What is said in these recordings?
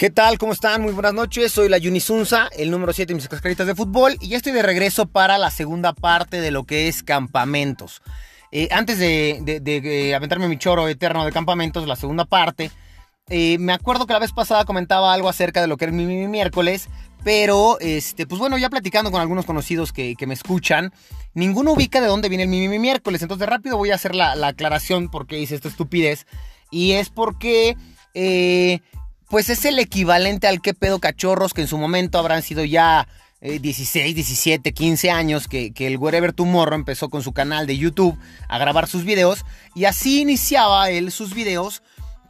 ¿Qué tal? ¿Cómo están? Muy buenas noches. Soy la Yunisunza, el número 7 de mis cascaritas de fútbol, y ya estoy de regreso para la segunda parte de lo que es campamentos. Eh, antes de, de, aventarme mi choro eterno de campamentos, la segunda parte, eh, me acuerdo que la vez pasada comentaba algo acerca de lo que era mi, miércoles, pero, este, pues bueno, ya platicando con algunos conocidos que, me escuchan, ninguno ubica de dónde viene el mi, miércoles. Entonces, rápido voy a hacer la, aclaración porque hice esta estupidez. Y es porque eh, pues es el equivalente al que pedo cachorros, que en su momento habrán sido ya 16, 17, 15 años que, el Wherever Tomorrow empezó con su canal de YouTube a grabar sus videos. Y así iniciaba él sus videos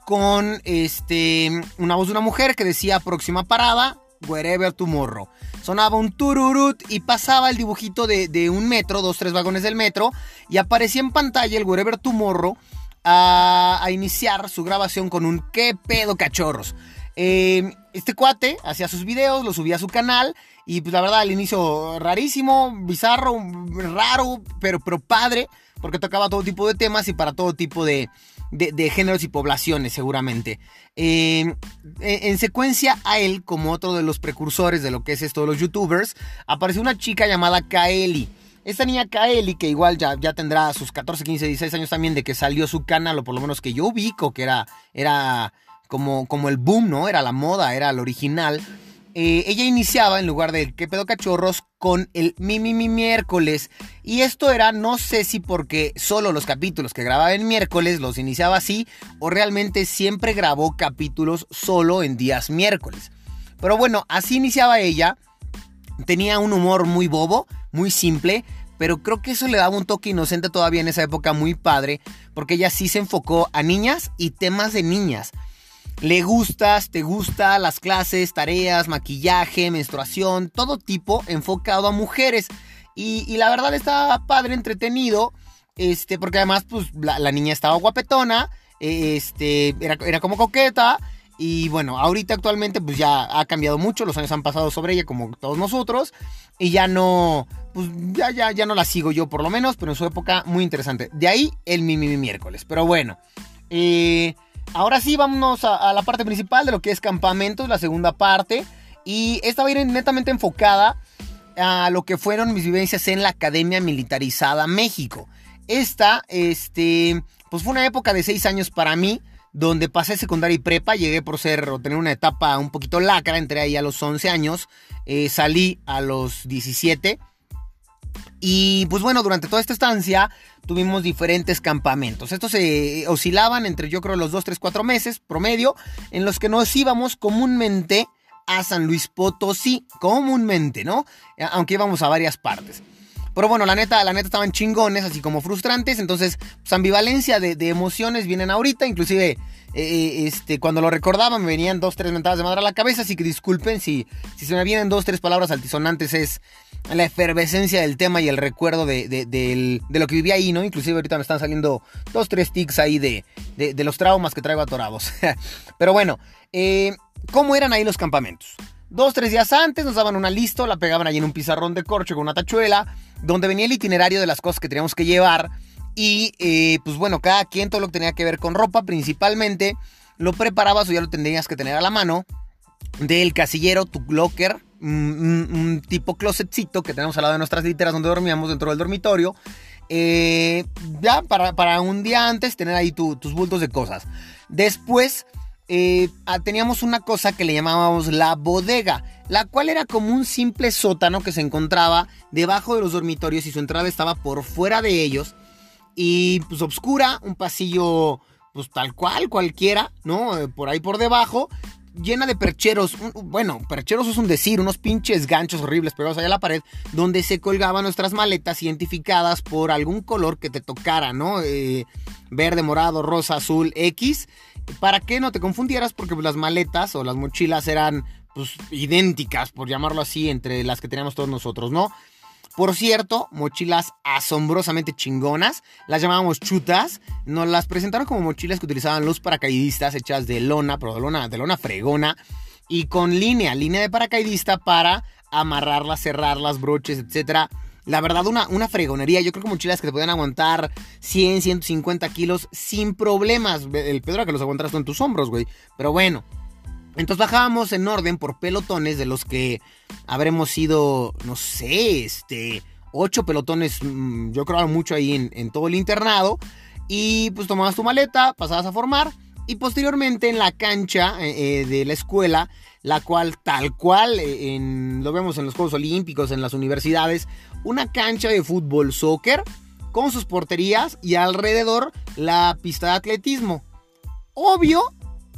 con este, una voz de una mujer que decía próxima parada, Wherever Tomorrow. Sonaba un tururut y pasaba el dibujito de, de, un metro, dos, tres vagones del metro, y aparecía en pantalla el Wherever Tomorrow a, iniciar su grabación con un ¿Qué pedo cachorros? Eh, este cuate hacía sus videos, lo subía a su canal y pues la verdad al inicio rarísimo, bizarro, raro, pero, pero padre, porque tocaba todo tipo de temas y para todo tipo de, géneros y poblaciones seguramente. Eh, en secuencia a él, como otro de los precursores de lo que es esto de los youtubers, apareció una chica llamada Kaeli. Esta niña Kaeli, que igual ya, ya tendrá sus 14, 15, 16 años también de que salió su canal, o por lo menos que yo ubico, que era, era como, como el boom, ¿no? Era la moda, era el original. Eh, ella iniciaba en lugar del ¿Qué pedo cachorros? con el Mi Mi Mi miércoles. Y esto era, no sé si porque solo los capítulos que grababa en miércoles los iniciaba así, o realmente siempre grabó capítulos solo en días miércoles. Pero bueno, así iniciaba ella. Tenía un humor muy bobo, muy simple, pero creo que eso le daba un toque inocente todavía en esa época muy padre, porque ella sí se enfocó a niñas y temas de niñas. Le gustas, te gusta las clases, tareas, maquillaje, menstruación, todo tipo enfocado a mujeres. Y, la verdad estaba padre, entretenido, este, porque además pues la, niña estaba guapetona, este, era, era como coqueta. Y bueno, ahorita actualmente pues ya ha cambiado mucho, los años han pasado sobre ella como todos nosotros. Y ya no, pues ya, ya, ya no la sigo yo por lo menos, pero en su época muy interesante. De ahí el mi, miércoles. Pero bueno, eh, ahora sí vámonos a, la parte principal de lo que es campamentos, la segunda parte. Y esta va a ir netamente enfocada a lo que fueron mis vivencias en la Academia Militarizada México. Esta, este, pues fue una época de seis años para mí donde pasé secundaria y prepa, llegué por ser o tener una etapa un poquito lacra, entré ahí a los 11 años, eh, salí a los 17. Y pues bueno, durante toda esta estancia tuvimos diferentes campamentos. Estos se oscilaban entre yo creo los 2, 3, 4 meses promedio, en los que nos íbamos comúnmente a San Luis Potosí, comúnmente, ¿no? Aunque íbamos a varias partes. Pero bueno, la neta, la neta estaban chingones, así como frustrantes. Entonces, pues ambivalencia de, emociones vienen ahorita. Inclusive, eh, este, cuando lo recordaba me venían dos, tres mentadas de madre a la cabeza. Así que disculpen si, si se me vienen dos, tres palabras altisonantes. Es la efervescencia del tema y el recuerdo de, lo que viví ahí, ¿no? Inclusive ahorita me están saliendo dos, tres tics ahí de, los traumas que traigo atorados. Pero bueno, eh, ¿cómo eran ahí los campamentos? Dos, tres días antes nos daban una lista, la pegaban ahí en un pizarrón de corcho con una tachuela, donde venía el itinerario de las cosas que teníamos que llevar. Y eh, pues bueno, cada quien todo lo que tenía que ver con ropa, principalmente, lo preparabas o ya lo tendrías que tener a la mano. Del casillero, tu locker, un, tipo closetcito que tenemos al lado de nuestras literas donde dormíamos dentro del dormitorio. Eh, ya para, para, un día antes tener ahí tus bultos de cosas. Después eh, ah, teníamos una cosa que le llamábamos la bodega, la cual era como un simple sótano que se encontraba debajo de los dormitorios y su entrada estaba por fuera de ellos. Y pues oscura, un pasillo pues tal cual, cualquiera, ¿no? Eh, por ahí por debajo, llena de percheros. Bueno, percheros es un decir, unos pinches ganchos horribles pegados allá a la pared, donde se colgaban nuestras maletas identificadas por algún color que te tocara, ¿no? Eh, verde, morado, rosa, azul, X para que no te confundieras, porque pues, las maletas o las mochilas eran pues, idénticas, por llamarlo así, entre las que teníamos todos nosotros, ¿no? Por cierto, mochilas asombrosamente chingonas, las llamábamos chutas, nos las presentaron como mochilas que utilizaban los paracaidistas hechas de lona, pero de lona, de lona fregona, y con línea, línea de paracaidista para amarrarlas, cerrarlas, broches, etcétera la verdad, una, una fregonería. Yo creo que mochilas que te pueden aguantar 100, 150 kilos sin problemas. El pedo era que los aguantaras en tus hombros, güey. Pero bueno. Entonces bajábamos en orden por pelotones de los que habremos sido, no sé, este, ocho pelotones, mm, yo creo mucho ahí en, todo el internado. Y pues tomabas tu maleta, pasabas a formar y posteriormente en la cancha eh, eh, de la escuela, la cual tal cual eh, lo vemos en los Juegos Olímpicos, en las universidades, una cancha de fútbol soccer con sus porterías y alrededor la pista de atletismo. Obvio,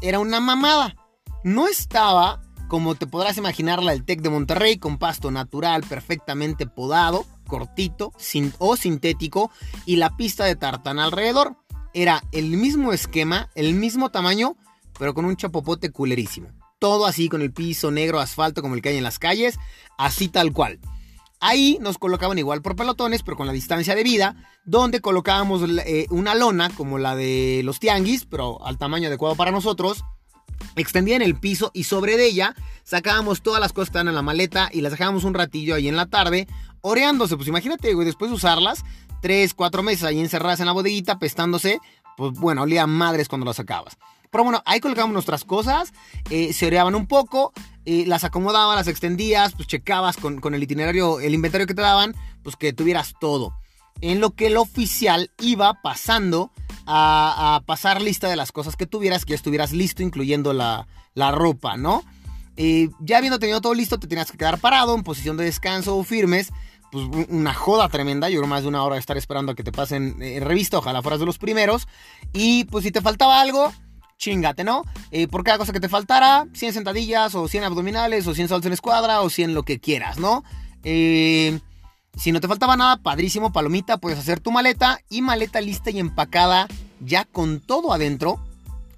era una mamada. No estaba, como te podrás imaginar, la del TEC de Monterrey, con pasto natural perfectamente podado, cortito o sintético, y la pista de tartán alrededor. Era el mismo esquema, el mismo tamaño, pero con un chapopote culerísimo. Todo así con el piso negro asfalto como el que hay en las calles, así tal cual. Ahí nos colocaban igual por pelotones, pero con la distancia de vida, donde colocábamos eh, una lona como la de los tianguis, pero al tamaño adecuado para nosotros, extendía en el piso y sobre de ella sacábamos todas las cosas que estaban en la maleta y las dejábamos un ratillo ahí en la tarde, oreándose. Pues imagínate, güey, después de usarlas, tres, cuatro meses ahí encerradas en la bodeguita, pestándose, pues bueno, olía madres cuando las sacabas. Pero bueno, ahí colocábamos nuestras cosas, eh, se oreaban un poco, eh, las acomodabas, las extendías, pues checabas con, con el itinerario, el inventario que te daban, pues que tuvieras todo. En lo que el oficial iba pasando a, pasar lista de las cosas que tuvieras, que ya estuvieras listo, incluyendo la, ropa, ¿no? Eh, ya habiendo tenido todo listo, te tenías que quedar parado en posición de descanso o firmes. Pues una joda tremenda. Yo más de una hora de estar esperando a que te pasen en eh, revista. Ojalá fueras de los primeros. Y pues si te faltaba algo, chingate, ¿no? Eh, por cada cosa que te faltara, 100 sentadillas o 100 abdominales o 100 saltos en escuadra o 100 lo que quieras, ¿no? Eh, si no te faltaba nada, padrísimo, palomita, puedes hacer tu maleta y maleta lista y empacada ya con todo adentro.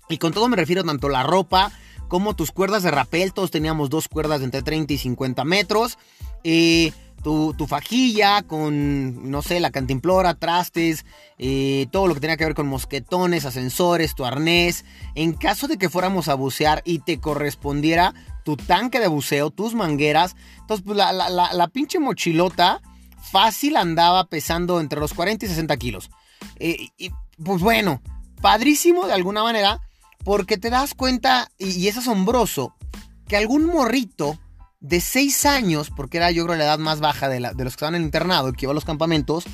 Y con todo me refiero tanto la ropa como tus cuerdas de rapel. Todos teníamos dos cuerdas de entre 30 y 50 metros. Eh, tu, fajilla con, no sé, la cantimplora, trastes, eh, todo lo que tenía que ver con mosquetones, ascensores, tu arnés. En caso de que fuéramos a bucear y te correspondiera tu tanque de buceo, tus mangueras. Entonces, pues la, la pinche mochilota fácil andaba pesando entre los 40 y 60 kilos. Eh, y, pues bueno, padrísimo de alguna manera, porque te das cuenta, y, es asombroso, que algún morrito de 6 años, porque era yo creo la edad más baja de, los que estaban en el internado y que iba a los campamentos,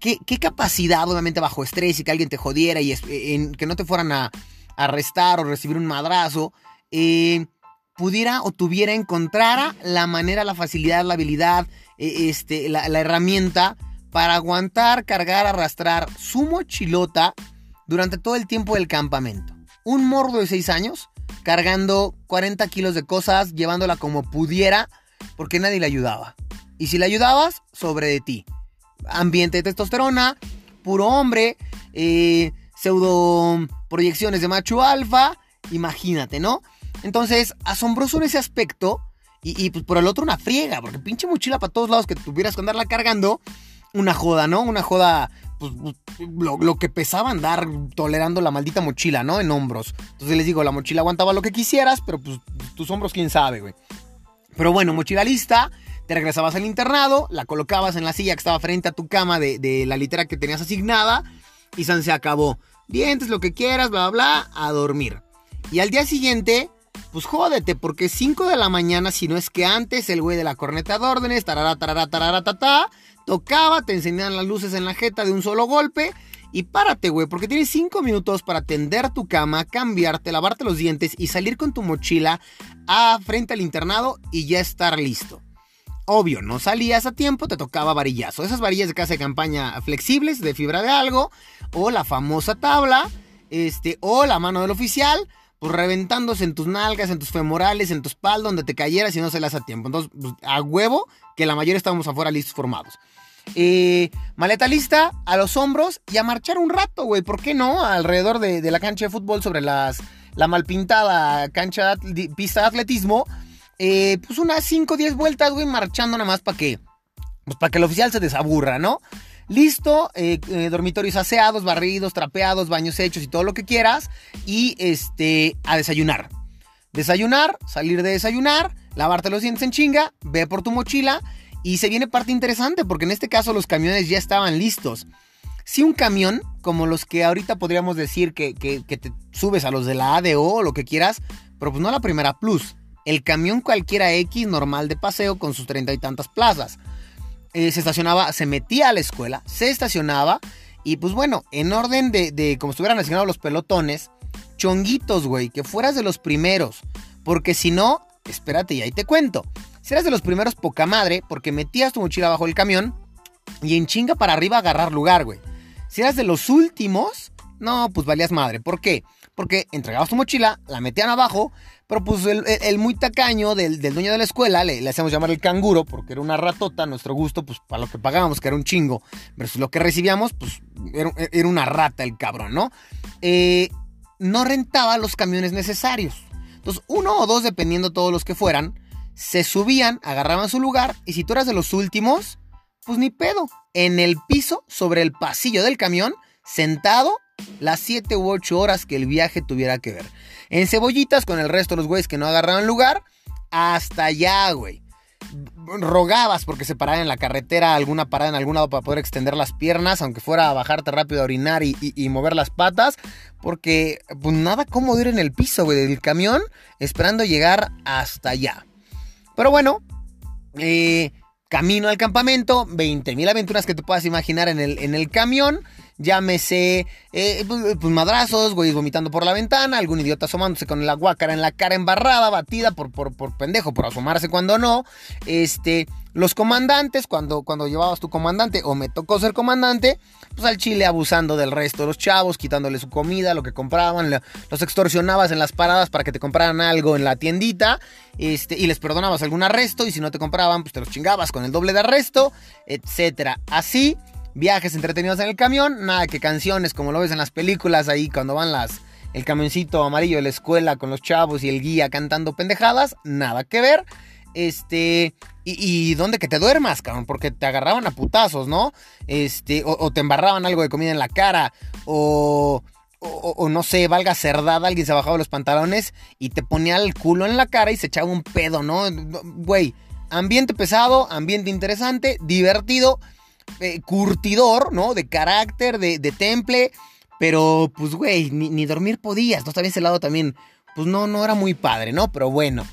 ¿qué, capacidad, obviamente bajo estrés y que alguien te jodiera y que no te fueran a, arrestar o recibir un madrazo, eh, pudiera o tuviera, encontrara la manera, la facilidad, la habilidad, e, este, la, herramienta para aguantar, cargar, arrastrar su mochilota durante todo el tiempo del campamento. Un mordo de 6 años cargando 40 kilos de cosas, llevándola como pudiera, porque nadie le ayudaba. Y si le ayudabas, sobre de ti. Ambiente de testosterona, puro hombre, eh, pseudo proyecciones de macho alfa, imagínate, ¿no? Entonces, asombroso en ese aspecto. Y, pues por el otro una friega, porque pinche mochila para todos lados que tuvieras que andarla cargando. Una joda, ¿no? Una joda, pues lo, que pesaba andar tolerando la maldita mochila, ¿no? En hombros. Entonces les digo, la mochila aguantaba lo que quisieras, pero pues tus hombros, quién sabe, güey. Pero bueno, mochila lista, te regresabas al internado, la colocabas en la silla que estaba frente a tu cama de, la litera que tenías asignada y se acabó. Dientes, lo que quieras, bla, bla, bla, a dormir. Y al día siguiente pues jódete, porque 5 de la mañana, si no es que antes, el güey de la corneta de órdenes, tarara, tarara, tarara, ta, tocaba, te enseñaban las luces en la jeta de un solo golpe. Y párate, güey, porque tienes 5 minutos para tender tu cama, cambiarte, lavarte los dientes y salir con tu mochila a frente al internado y ya estar listo. Obvio, no salías a tiempo, te tocaba varillazo. Esas varillas de casa de campaña flexibles, de fibra de algo, o la famosa tabla, este, o la mano del oficial pues reventándose en tus nalgas, en tus femorales, en tu espalda, donde te cayeras y no se a tiempo. Entonces, pues, a huevo, que la mayoría estábamos afuera listos formados. Eh, maleta lista, a los hombros y a marchar un rato, güey. ¿Por qué no? Alrededor de, la cancha de fútbol sobre las, la malpintada cancha de, pista de atletismo. Eh, pues unas 5 o 10 vueltas, güey, marchando nada más para que, pues que el oficial se desaburra, ¿no? Listo, eh, dormitorios aseados, barridos, trapeados, baños hechos y todo lo que quieras. Y este, a desayunar. Desayunar, salir de desayunar, lavarte los dientes en chinga, ve por tu mochila. Y se viene parte interesante porque en este caso los camiones ya estaban listos. Si un camión, como los que ahorita podríamos decir que, te subes a los de la ADO o lo que quieras, pero pues no la primera plus. El camión cualquiera X normal de paseo con sus treinta y tantas plazas. Eh, se estacionaba, se metía a la escuela, se estacionaba y pues bueno, en orden de, de como estuvieran asignados los pelotones, chonguitos, güey, que fueras de los primeros. Porque si no, espérate y ahí te cuento. Si eras de los primeros, poca madre, porque metías tu mochila bajo el camión y en chinga para arriba agarrar lugar, güey. Si eras de los últimos, no, pues valías madre. ¿Por qué? Porque entregabas tu mochila, la metían abajo, pero pues el, muy tacaño del, dueño de la escuela, le, hacíamos llamar el canguro, porque era una ratota, nuestro gusto, pues para lo que pagábamos, que era un chingo, versus lo que recibíamos, pues era, una rata el cabrón, ¿no? Eh, no rentaba los camiones necesarios. Entonces, uno o dos, dependiendo todos los que fueran, se subían, agarraban su lugar y si tú eras de los últimos, pues ni pedo. En el piso, sobre el pasillo del camión, sentado, las 7 u 8 horas que el viaje tuviera que ver. En cebollitas con el resto de los güeyes que no agarraban lugar, hasta allá, güey rogabas porque se parara en la carretera, alguna parada en algún lado para poder extender las piernas, aunque fuera a bajarte rápido a orinar y, mover las patas, porque pues nada cómodo ir en el piso, güey, del camión, esperando llegar hasta allá. Pero bueno, eh, camino al campamento, 20.000 aventuras que te puedas imaginar en el, en el camión. Llámese, eh, pues, pues, madrazos, güey, vomitando por la ventana, algún idiota asomándose con la guácara en la cara embarrada, batida por, por, por pendejo, por asomarse cuando no. Este, los comandantes, cuando, cuando llevabas tu comandante, o me tocó ser comandante, pues al chile abusando del resto de los chavos, quitándole su comida, lo que compraban, los extorsionabas en las paradas para que te compraran algo en la tiendita, este, y les perdonabas algún arresto, y si no te compraban, pues te los chingabas con el doble de arresto, etcétera. Así viajes entretenidos en el camión, nada que canciones como lo ves en las películas ahí cuando van las el camioncito amarillo de la escuela con los chavos y el guía cantando pendejadas, nada que ver. Este, y, y donde que te duermas, cabrón, porque te agarraban a putazos, ¿no? Este, o, te embarraban algo de comida en la cara, o, o, no sé, valga cerdada, alguien se bajaba los pantalones y te ponía el culo en la cara y se echaba un pedo, ¿no? Güey, ambiente pesado, ambiente interesante, divertido eh, curtidor, ¿no? De carácter, de, temple. Pero, pues, güey, ni, dormir podías. ¿no? También ese lado también, pues no, no era muy padre, ¿no? Pero bueno.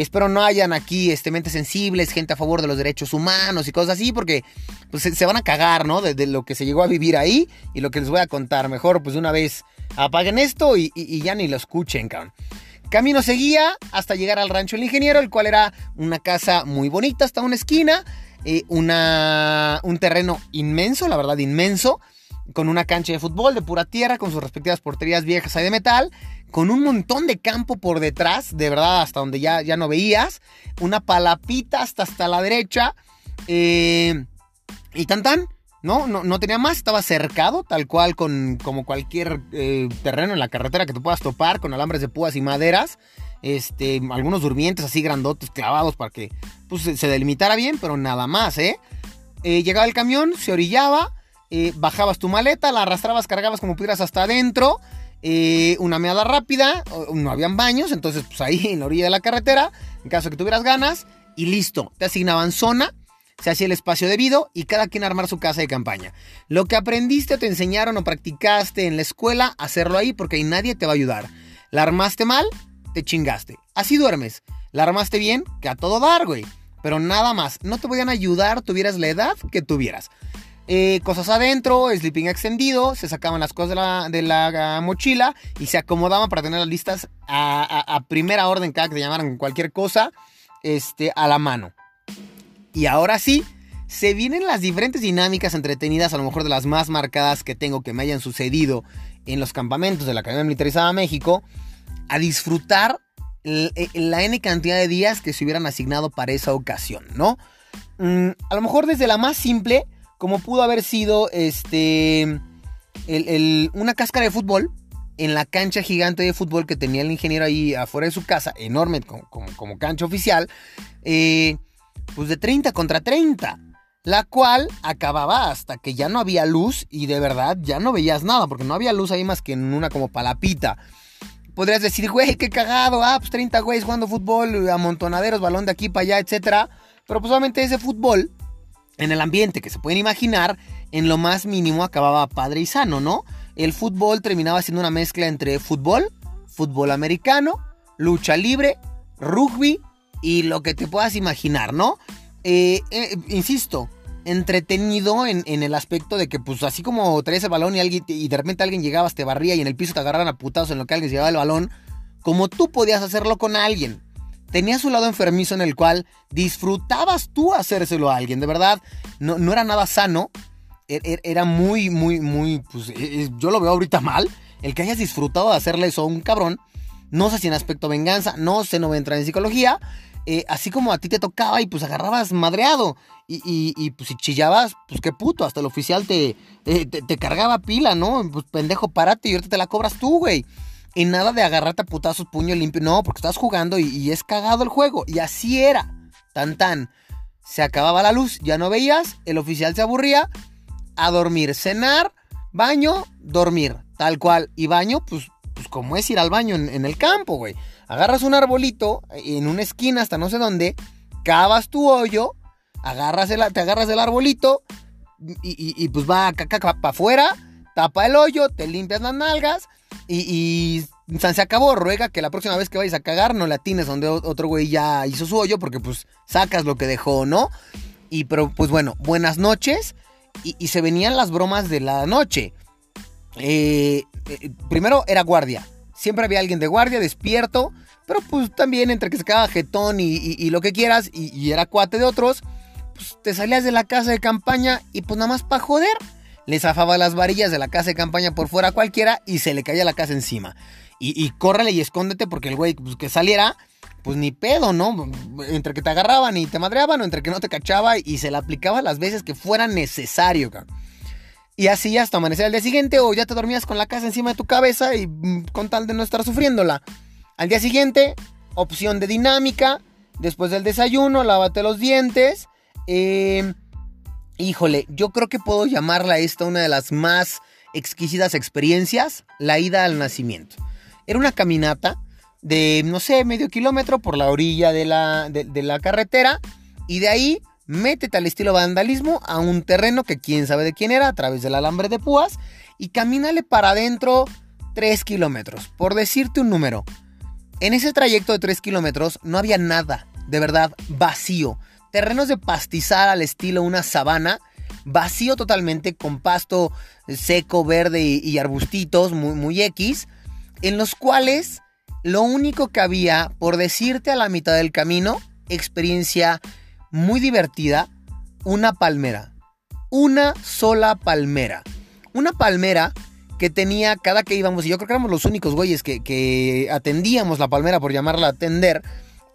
Espero no hayan aquí este, mentes sensibles, gente a favor de los derechos humanos y cosas así, porque pues, se, van a cagar, ¿no? De, lo que se llegó a vivir ahí y lo que les voy a contar. Mejor, pues, una vez apaguen esto y, y ya ni lo escuchen, cabrón. Camino seguía hasta llegar al rancho del ingeniero, el cual era una casa muy bonita, hasta una esquina. Eh, una, un terreno inmenso, la verdad inmenso, con una cancha de fútbol de pura tierra, con sus respectivas porterías viejas ahí de metal, con un montón de campo por detrás, de verdad hasta donde ya, ya no veías, una palapita hasta, hasta la derecha, eh, y tan tan. No, no, no, tenía más, estaba cercado, tal cual con como cualquier eh, terreno en la carretera que tú puedas topar, con alambres de púas y maderas este, algunos durmientes así grandotes clavados para que pues, se delimitara bien, pero nada más, ¿eh? ¿eh? llegaba el camión, se orillaba, bajabas tu maleta, la arrastrabas, cargabas como pudieras hasta adentro, una meada rápida, no habían baños, entonces pues ahí en la orilla de la carretera, en caso de que tuvieras ganas, y listo, te asignaban zona, se hacía el espacio debido y cada quien armar su casa de campaña. Lo que aprendiste o te enseñaron o practicaste en la escuela, hacerlo ahí porque ahí nadie te va a ayudar. La armaste mal, te chingaste. Así duermes. La armaste bien, que a todo dar, güey. Pero nada más. No te podían ayudar, tuvieras la edad que tuvieras. Eh, cosas adentro, sleeping extendido, se sacaban las cosas de la, mochila y se acomodaban para tener las listas a, primera orden, cada que te llamaran cualquier cosa, este, a la mano. Y ahora sí, se vienen las diferentes dinámicas entretenidas, a lo mejor de las más marcadas que tengo que me hayan sucedido en los campamentos de la Academia Militarizada México a disfrutar eh, la N cantidad de días que se hubieran asignado para esa ocasión, ¿no? Mm, a lo mejor desde la más simple, como pudo haber sido este, una cáscara de fútbol en la cancha gigante de fútbol que tenía el ingeniero ahí afuera de su casa, enorme como, cancha oficial, eh, pues de 30 contra 30 la cual acababa hasta que ya no había luz y de verdad ya no veías nada, porque no había luz ahí más que en una como palapita podrías decir, güey, qué cagado, ah, pues 30 güeyes jugando fútbol, amontonaderos, balón de aquí para allá, etcétera. Pero pues obviamente ese fútbol, en el ambiente que se pueden imaginar, en lo más mínimo acababa padre y sano, ¿no? El fútbol terminaba siendo una mezcla entre fútbol, fútbol americano, lucha libre, rugby y lo que te puedas imaginar, ¿no? Eh, eh, insisto, entretenido en, el aspecto de que, pues, así como traes el balón y, alguien, y de repente alguien llegaba, te barría y en el piso te agarraban a putados en lo que alguien llevaba el balón, como tú podías hacerlo con alguien. Tenías un lado enfermizo en el cual disfrutabas tú hacérselo a alguien, de verdad, no, no era nada sano, e, e, era muy, muy, muy, pues, e, yo lo veo ahorita mal, el que hayas disfrutado de hacerle eso a un cabrón, no sé si en aspecto venganza, no sé, no voy a entrar en psicología, eh, así como a ti te tocaba y pues agarrabas madreado. Y, y, pues si chillabas, pues qué puto, hasta el oficial te, te, cargaba pila, ¿no? Pues pendejo, párate y ahorita te la cobras tú, güey. Y nada de agarrarte a putazos puño limpio, no, porque estás jugando y, y es cagado el juego. Y así era, tan tan. Se acababa la luz, ya no veías, el oficial se aburría, a dormir, cenar, baño, dormir, tal cual. Y baño, pues, pues como es ir al baño en, el campo, güey agarras un arbolito en una esquina hasta no sé dónde, cavas tu hoyo, agarras el, te agarras el arbolito y, pues va para afuera, tapa el hoyo, te limpias las nalgas y, se acabó. Ruega que la próxima vez que vayas a cagar no la tienes donde otro güey ya hizo su hoyo porque pues sacas lo que dejó, ¿no? Y pero pues bueno, buenas noches y, se venían las bromas de la noche. Eh, eh, primero era guardia. Siempre había alguien de guardia, despierto, pero pues también entre que se quedaba jetón y, lo que quieras, y, era cuate de otros, pues te salías de la casa de campaña y pues nada más para joder. Le zafaba las varillas de la casa de campaña por fuera a cualquiera y se le caía la casa encima. Y, y córrele y escóndete porque el güey pues, que saliera, pues ni pedo, ¿no? Entre que te agarraban y te madreaban o entre que no te cachaba y se le aplicaba las veces que fuera necesario, cabrón. Y así hasta amanecer al día siguiente o ya te dormías con la casa encima de tu cabeza y mm, con tal de no estar sufriéndola. Al día siguiente, opción de dinámica. Después del desayuno, lávate los dientes. Eh, híjole, yo creo que puedo llamarla esta una de las más exquisitas experiencias, la ida al nacimiento. Era una caminata de, no sé, medio kilómetro por la orilla de la, de la carretera y de ahí métete al estilo vandalismo a un terreno que quién sabe de quién era a través del alambre de púas y camínale para adentro 3 kilómetros, por decirte un número. En ese trayecto de 3 kilómetros no había nada, de verdad, vacío. Terrenos de pastizar al estilo una sabana, vacío totalmente, con pasto seco, verde y, arbustitos, muy, muy X, en los cuales lo único que había, por decirte a la mitad del camino, experiencia muy divertida, una palmera. Una sola palmera. Una palmera que tenía cada que íbamos, y yo creo que éramos los únicos güeyes que, atendíamos la palmera, por llamarla atender,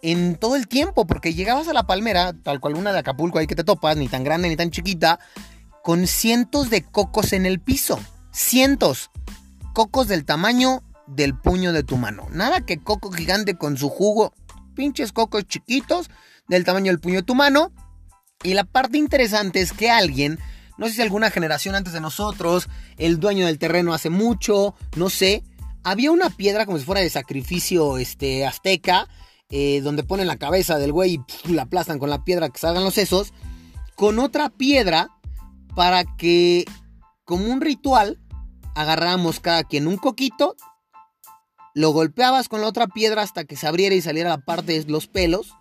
en todo el tiempo, porque llegabas a la palmera, tal cual una de Acapulco ahí que te topas, ni tan grande ni tan chiquita, con cientos de cocos en el piso. Cientos. Cocos del tamaño del puño de tu mano. Nada que coco gigante con su jugo. Pinches cocos chiquitos del tamaño del puño de tu mano. Y la parte interesante es que alguien, no sé si alguna generación antes de nosotros, el dueño del terreno hace mucho, no sé, había una piedra como si fuera de sacrificio este, azteca, eh, donde ponen la cabeza del güey y la aplastan con la piedra que salgan los sesos, con otra piedra para que, como un ritual, agarramos cada quien un coquito, lo golpeabas con la otra piedra hasta que se abriera y saliera la parte de los pelos,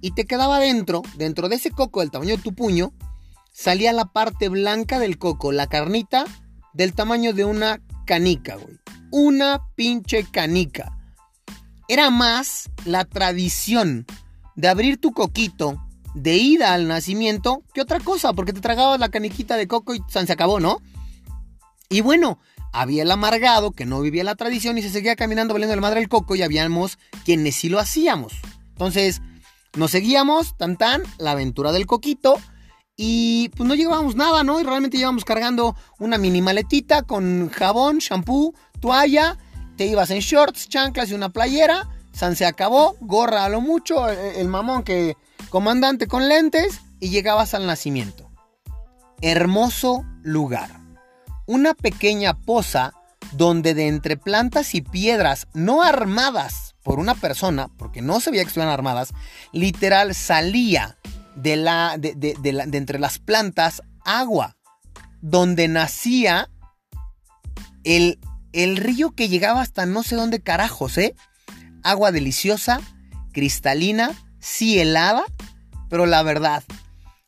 y te quedaba dentro, dentro de ese coco del tamaño de tu puño, salía la parte blanca del coco, la carnita del tamaño de una canica, güey. Una pinche canica. Era más la tradición de abrir tu coquito de ida al nacimiento que otra cosa, porque te tragabas la caniquita de coco y se acabó, ¿no? Y bueno, había el amargado que no vivía la tradición y se seguía caminando valiendo la madre del coco y habíamos quienes sí lo hacíamos. Entonces, nos seguíamos, tan tan, la aventura del coquito. Y pues no llevábamos nada, ¿no? Y realmente íbamos cargando una mini maletita con jabón, shampoo, toalla. Te ibas en shorts, chanclas y una playera. San se acabó, gorra a lo mucho, el mamón que comandante con lentes y llegabas al nacimiento. Hermoso lugar. Una pequeña poza donde de entre plantas y piedras no armadas por una persona, porque no se que estuvieran armadas, literal salía de, la, de, entre las plantas agua, donde nacía el, el río que llegaba hasta no sé dónde carajos, ¿eh? agua deliciosa, cristalina, sí helada, pero la verdad,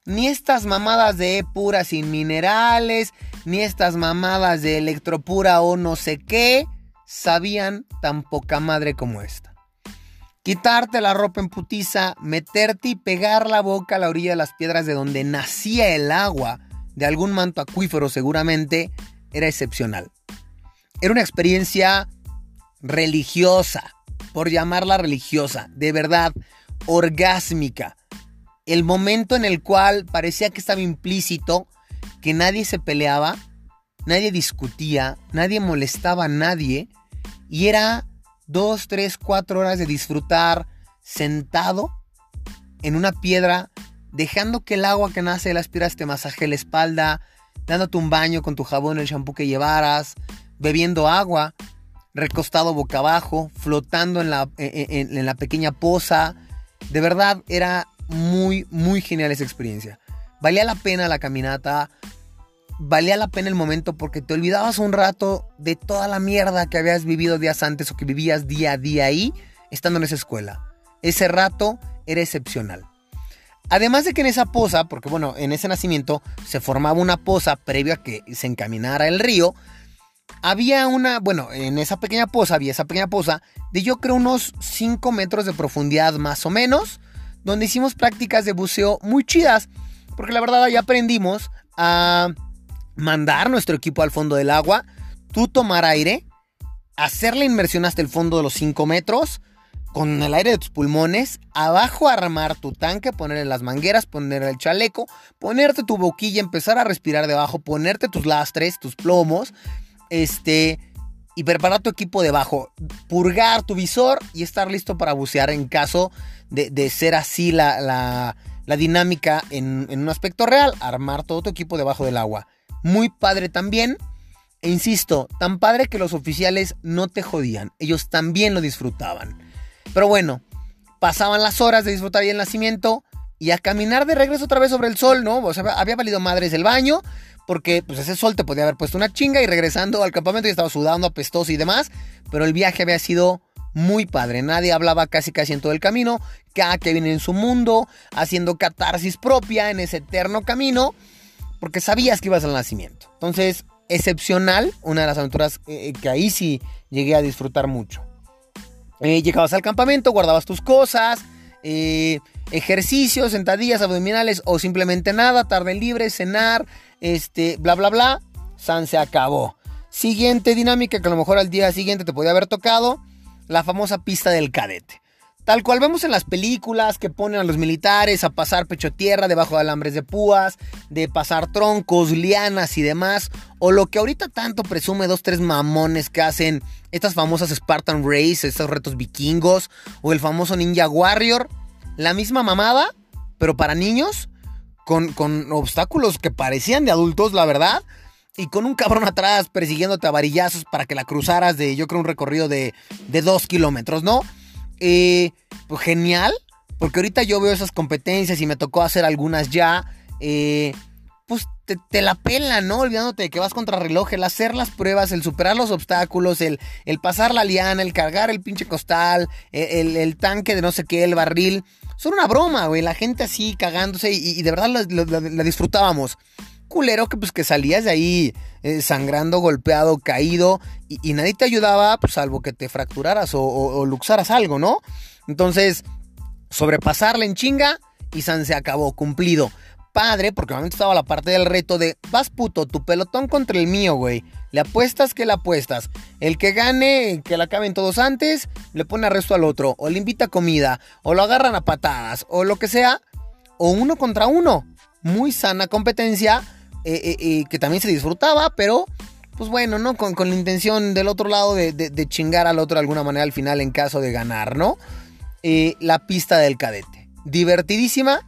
ni estas mamadas de pura sin minerales, ni estas mamadas de electropura o no sé qué, sabían tan poca madre como esta. Quitarte la ropa en putiza, meterte y pegar la boca a la orilla de las piedras de donde nacía el agua, de algún manto acuífero seguramente, era excepcional. Era una experiencia religiosa, por llamarla religiosa, de verdad, orgásmica. El momento en el cual parecía que estaba implícito que nadie se peleaba, nadie discutía, nadie molestaba a nadie, y era dos, tres, cuatro horas de disfrutar sentado en una piedra, dejando que el agua que nace de las piedras te masaje la espalda, dándote un baño con tu jabón, el shampoo que llevaras, bebiendo agua, recostado boca abajo, flotando en la, en, la pequeña poza. De verdad era muy, muy genial esa experiencia. Valía la pena la caminata, valía la pena el momento porque te olvidabas un rato de toda la mierda que habías vivido días antes o que vivías día a día ahí, estando en esa escuela. Ese rato era excepcional. Además de que en esa poza, porque bueno, en ese nacimiento se formaba una poza previo a que se encaminara el río, había una, bueno, en esa pequeña poza, había esa pequeña poza de yo creo unos 5 metros de profundidad más o menos, donde hicimos prácticas de buceo muy chidas, porque la verdad ahí aprendimos a mandar nuestro equipo al fondo del agua, tú tomar aire, hacer la inmersión hasta el fondo de los 5 metros, con el aire de tus pulmones, abajo armar tu tanque, ponerle las mangueras, poner el chaleco, ponerte tu boquilla, empezar a respirar debajo, ponerte tus lastres, tus plomos, este, y preparar tu equipo debajo, purgar tu visor y estar listo para bucear en caso de, ser así la, la, dinámica en, en un aspecto real, armar todo tu equipo debajo del agua. Muy padre también. E insisto, tan padre que los oficiales no te jodían, ellos también lo disfrutaban. Pero bueno, pasaban las horas de disfrutar y el nacimiento y a caminar de regreso otra vez sobre el sol, ¿no? O sea, había valido madres el baño, porque pues ese sol te podía haber puesto una chinga y regresando al campamento y estaba sudando, apestoso y demás, pero el viaje había sido muy padre, nadie hablaba casi casi en todo el camino, cada que viene en su mundo, haciendo catarsis propia en ese eterno camino porque sabías que ibas al nacimiento. Entonces, excepcional, una de las aventuras eh, que ahí sí llegué a disfrutar mucho. Eh, llegabas al campamento, guardabas tus cosas, eh, ejercicios, sentadillas, abdominales o simplemente nada, tarde libre, cenar, este, bla, bla, bla. San se acabó. Siguiente dinámica que a lo mejor al día siguiente te podía haber tocado, la famosa pista del cadete. Tal cual vemos en las películas que ponen a los militares a pasar pecho tierra debajo de alambres de púas, de pasar troncos, lianas y demás. O lo que ahorita tanto presume dos, tres mamones que hacen estas famosas Spartan Race, estos retos vikingos. O el famoso Ninja Warrior. La misma mamada, pero para niños. Con, con obstáculos que parecían de adultos, la verdad y con un cabrón atrás persiguiéndote a varillazos para que la cruzaras de, yo creo, un recorrido de, de dos kilómetros, ¿no? Eh, pues genial, porque ahorita yo veo esas competencias y me tocó hacer algunas ya. Eh, pues te, la pela, ¿no? Olvidándote de que vas contra reloj, el hacer las pruebas, el superar los obstáculos, el, el pasar la liana, el cargar el pinche costal, el, tanque de no sé qué, el barril. Son una broma, güey. La gente así cagándose y, de verdad la disfrutábamos culero que pues que salías de ahí eh, sangrando, golpeado, caído y, nadie te ayudaba, pues salvo que te fracturaras o, luxaras algo, ¿no? Entonces, sobrepasarla en chinga y San se acabó, cumplido. Padre, porque normalmente estaba la parte del reto de, vas puto, tu pelotón contra el mío, güey. Le apuestas que le apuestas. El que gane, que la acaben todos antes, le pone arresto al otro. O le invita comida. O lo agarran a patadas. O lo que sea. O uno contra uno. Muy sana competencia eh, eh, eh, que también se disfrutaba, pero pues bueno, ¿no? Con, la intención del otro lado de, chingar al otro de alguna manera al final en caso de ganar, ¿no? la pista del cadete. Divertidísima,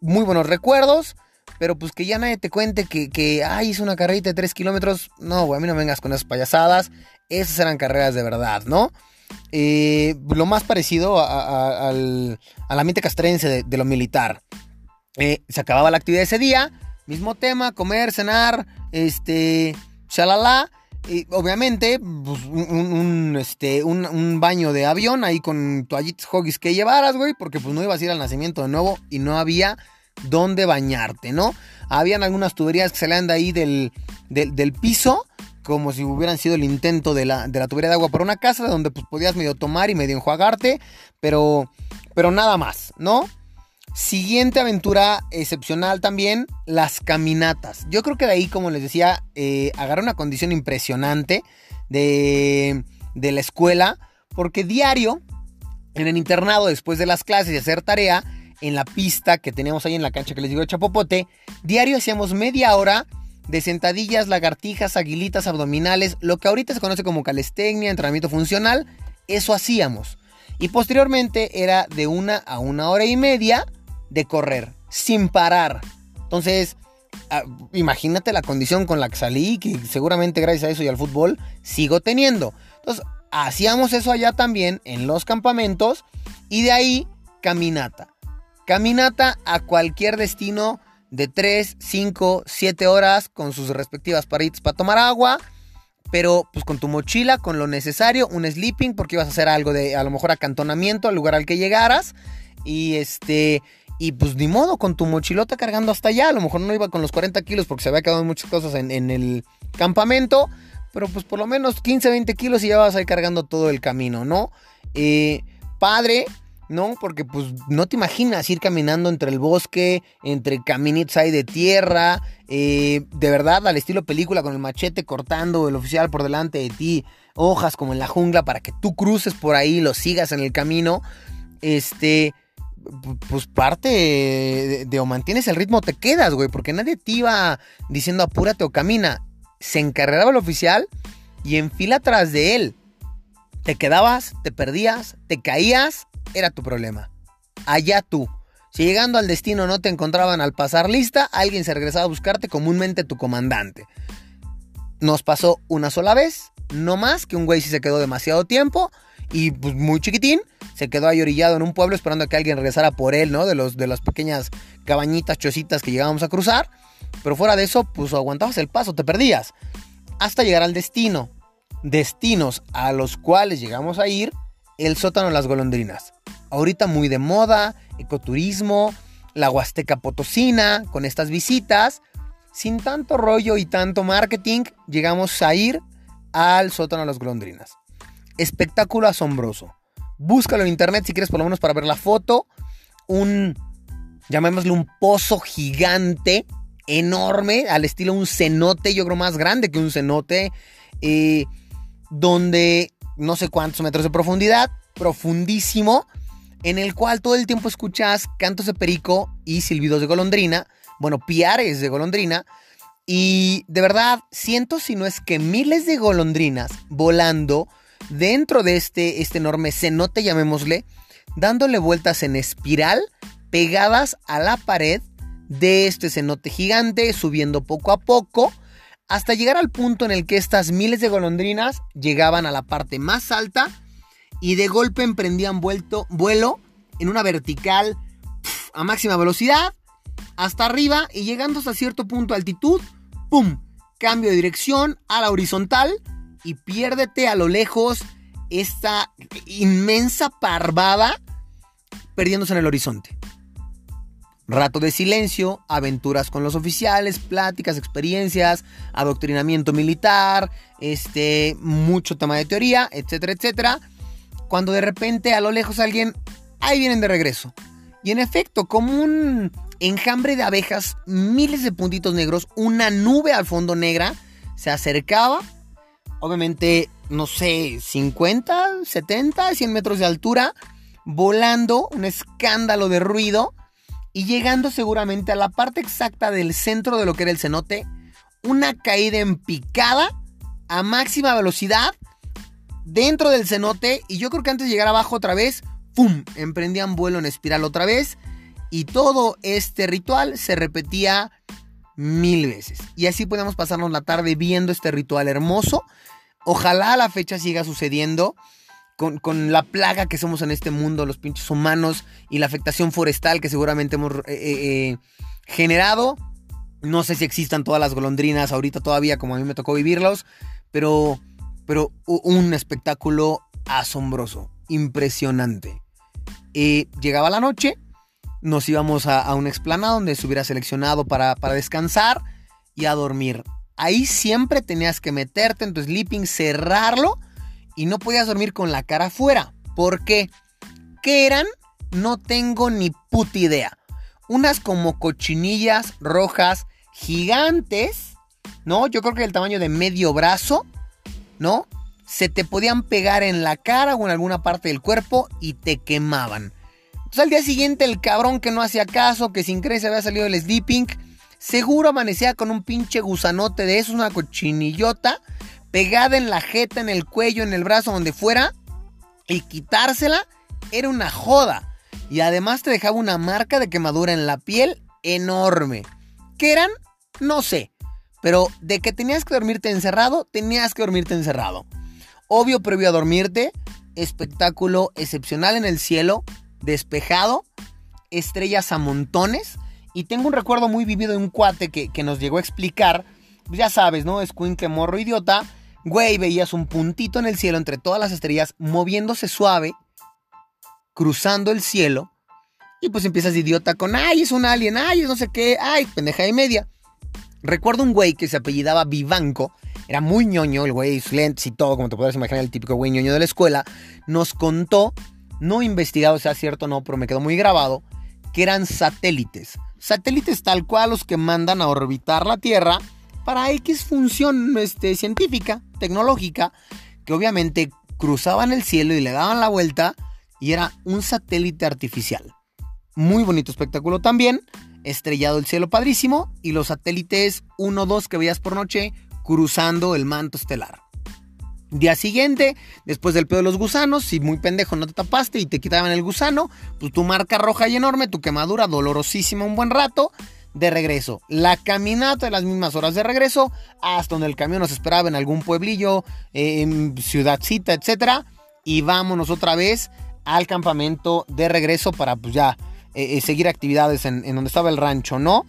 muy buenos recuerdos, pero pues que ya nadie te cuente que, que ay, hice una carrerita de 3 kilómetros. No, güey, a mí no vengas con esas payasadas. Esas eran carreras de verdad, ¿no? lo más parecido a, al, al, castrense de, lo militar. se acababa la actividad ese día Mismo tema, comer, cenar, este, shalala. Y obviamente, pues, un, este, un, baño de avión ahí con toallitas hoggies que llevaras, güey, porque pues no ibas a ir al nacimiento de nuevo y no había dónde bañarte, ¿no? Habían algunas tuberías que salían de ahí del, del, piso, como si hubieran sido el intento de la, de la tubería de agua para una casa, donde pues podías medio tomar y medio enjuagarte, pero, pero nada más, ¿no? Siguiente aventura excepcional también, las caminatas. Yo creo que de ahí, como les decía, eh, una condición impresionante de, de la escuela, porque diario, en el internado, después de las clases y hacer tarea, en la pista que teníamos ahí en la cancha que les digo de Chapopote, diario hacíamos media hora de sentadillas, lagartijas, aguilitas, abdominales, lo que ahorita se conoce como calistenia, entrenamiento funcional, eso hacíamos. Y posteriormente era de una a una hora y media de correr, sin parar. Entonces, ah, imagínate la condición con la que salí, que seguramente gracias a eso y al fútbol sigo teniendo. Entonces, hacíamos eso allá también en los campamentos y de ahí caminata. Caminata a cualquier destino de 3, 5, 7 horas con sus respectivas paritas para tomar agua. Pero pues con tu mochila, con lo necesario, un sleeping, porque ibas a hacer algo de a lo mejor acantonamiento al lugar al que llegaras. Y este, y pues ni modo, con tu mochilota cargando hasta allá. A lo mejor no iba con los 40 kilos porque se había quedado muchas cosas en, el campamento. Pero pues por lo menos 15, 20 kilos y ya vas ahí cargando todo el camino, ¿no? Eh, padre, ¿no? Porque pues no te imaginas ir caminando entre el bosque, entre caminitos ahí de tierra, eh, de verdad al estilo película con el machete cortando el oficial por delante de ti, hojas como en la jungla para que tú cruces por ahí, lo sigas en el camino. Este, pues parte de, o mantienes el ritmo te quedas, güey, porque nadie te iba diciendo apúrate o camina. Se encargaba el oficial y en fila atrás de él. Te quedabas, te perdías, te caías, era tu problema. Allá tú. Si llegando al destino no te encontraban al pasar lista, alguien se regresaba a buscarte, comúnmente tu comandante. Nos pasó una sola vez, no más, que un güey sí se quedó demasiado tiempo y pues muy chiquitín, se quedó ahí orillado en un pueblo esperando a que alguien regresara por él, ¿no? De, los, de las pequeñas cabañitas chocitas que llegábamos a cruzar. Pero fuera de eso, pues aguantabas el paso, te perdías. Hasta llegar al destino. Destinos a los cuales llegamos a ir, el sótano de las golondrinas. Ahorita muy de moda, ecoturismo, la Huasteca Potosina, con estas visitas. Sin tanto rollo y tanto marketing, llegamos a ir al sótano de las golondrinas espectáculo asombroso. Búscalo en internet si quieres por lo menos para ver la foto. Un, llamémosle un pozo gigante, enorme, al estilo un cenote, yo creo más grande que un cenote, eh, donde no sé cuántos metros de profundidad, profundísimo, en el cual todo el tiempo escuchas cantos de perico y silbidos de golondrina, bueno, piares de golondrina, y de verdad, cientos si no es que miles de golondrinas volando dentro de este, este enorme cenote, llamémosle, dándole vueltas en espiral pegadas a la pared de este cenote gigante, subiendo poco a poco, hasta llegar al punto en el que estas miles de golondrinas llegaban a la parte más alta y de golpe emprendían vuelo en una vertical a máxima velocidad hasta arriba y llegando hasta cierto punto de altitud, ¡pum! Cambio de dirección a la horizontal y piérdete a lo lejos esta inmensa parvada perdiéndose en el horizonte. Rato de silencio, aventuras con los oficiales, pláticas, experiencias, adoctrinamiento militar, este, mucho tema de teoría, etcétera, etcétera. Cuando de repente a lo lejos alguien, ahí vienen de regreso. Y en efecto, como un enjambre de abejas, miles de puntitos negros, una nube al fondo negra, se acercaba obviamente, no sé, 50, 70, 100 metros de altura, volando, un escándalo de ruido y llegando seguramente a la parte exacta del centro de lo que era el cenote, una caída en picada a máxima velocidad dentro del cenote y yo creo que antes de llegar abajo otra vez, ¡pum!, emprendían vuelo en espiral otra vez y todo este ritual se repetía mil veces. Y así podemos pasarnos la tarde viendo este ritual hermoso Ojalá la fecha siga sucediendo con, la plaga que somos en este mundo, los pinches humanos y la afectación forestal que seguramente hemos eh, eh, eh, generado. No sé si existan todas las golondrinas ahorita todavía como a mí me tocó vivirlos, pero, pero un espectáculo asombroso, impresionante. Llegaba la noche, nos íbamos a, un explanado donde se hubiera seleccionado para, para descansar y a dormir. Ahí siempre tenías que meterte en tu sleeping, cerrarlo y no podías dormir con la cara afuera. ¿Por qué? ¿Qué eran? No tengo ni puta idea. Unas como cochinillas rojas gigantes, ¿no? Yo creo que el tamaño de medio brazo, ¿no? Se te podían pegar en la cara o en alguna parte del cuerpo y te quemaban. Entonces al día siguiente el cabrón que no hacía caso, que sin creer se había salido del sleeping, seguro amanecía con un pinche gusanote de eso, una cochinillota, pegada en la jeta, en el cuello, en el brazo, donde fuera, y quitársela era una joda. Y además te dejaba una marca de quemadura en la piel enorme. ¿Qué eran? No sé. Pero de que tenías que dormirte encerrado, tenías que dormirte encerrado. Obvio, previo a dormirte, espectáculo excepcional en el cielo, despejado, estrellas a montones. Y tengo un recuerdo muy vivido de un cuate que, nos llegó a explicar, pues ya sabes, ¿no? Es que morro idiota. Güey, veías un puntito en el cielo entre todas las estrellas moviéndose suave, cruzando el cielo. Y pues empiezas de idiota con, ay, es un alien, ay, es no sé qué, ay, pendeja y media. Recuerdo un güey que se apellidaba Vivanco, era muy ñoño, el güey, lentes y todo, como te puedes imaginar, el típico güey ñoño de la escuela, nos contó, no investigado sea cierto o no, pero me quedó muy grabado, que eran satélites. Satélites tal cual los que mandan a orbitar la Tierra para X función este, científica, tecnológica, que obviamente cruzaban el cielo y le daban la vuelta y era un satélite artificial. Muy bonito espectáculo también, estrellado el cielo padrísimo y los satélites 1 2 que veías por noche cruzando el manto estelar. Día siguiente, después del pedo de los gusanos, si muy pendejo no te tapaste y te quitaban el gusano, pues tu marca roja y enorme, tu quemadura dolorosísima un buen rato, de regreso. La caminata de las mismas horas de regreso, hasta donde el camión nos esperaba en algún pueblillo, en ciudadcita, etc. Y vámonos otra vez al campamento de regreso para pues ya eh, eh, seguir actividades en, donde estaba el rancho, ¿no?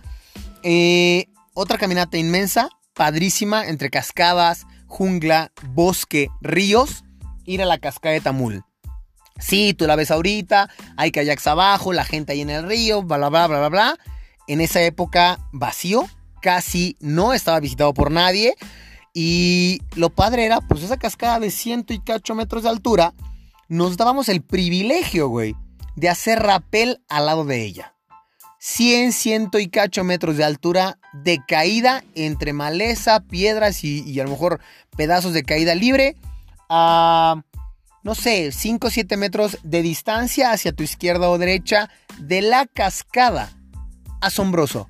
Eh, otra caminata inmensa, padrísima, entre cascadas, jungla, bosque, ríos, ir a la cascada de Tamul. Sí, tú la ves ahorita, hay kayaks abajo, la gente ahí en el río, bla, bla, bla, bla, bla. En esa época vacío, casi no estaba visitado por nadie. Y lo padre era, pues esa cascada de ciento y cacho metros de altura, nos dábamos el privilegio, güey, de hacer rapel al lado de ella. 100, ciento y cacho metros de altura de caída entre maleza, piedras y, a lo mejor pedazos de caída libre a, no sé, 5 o 7 metros de distancia hacia tu izquierda o derecha de la cascada. Asombroso.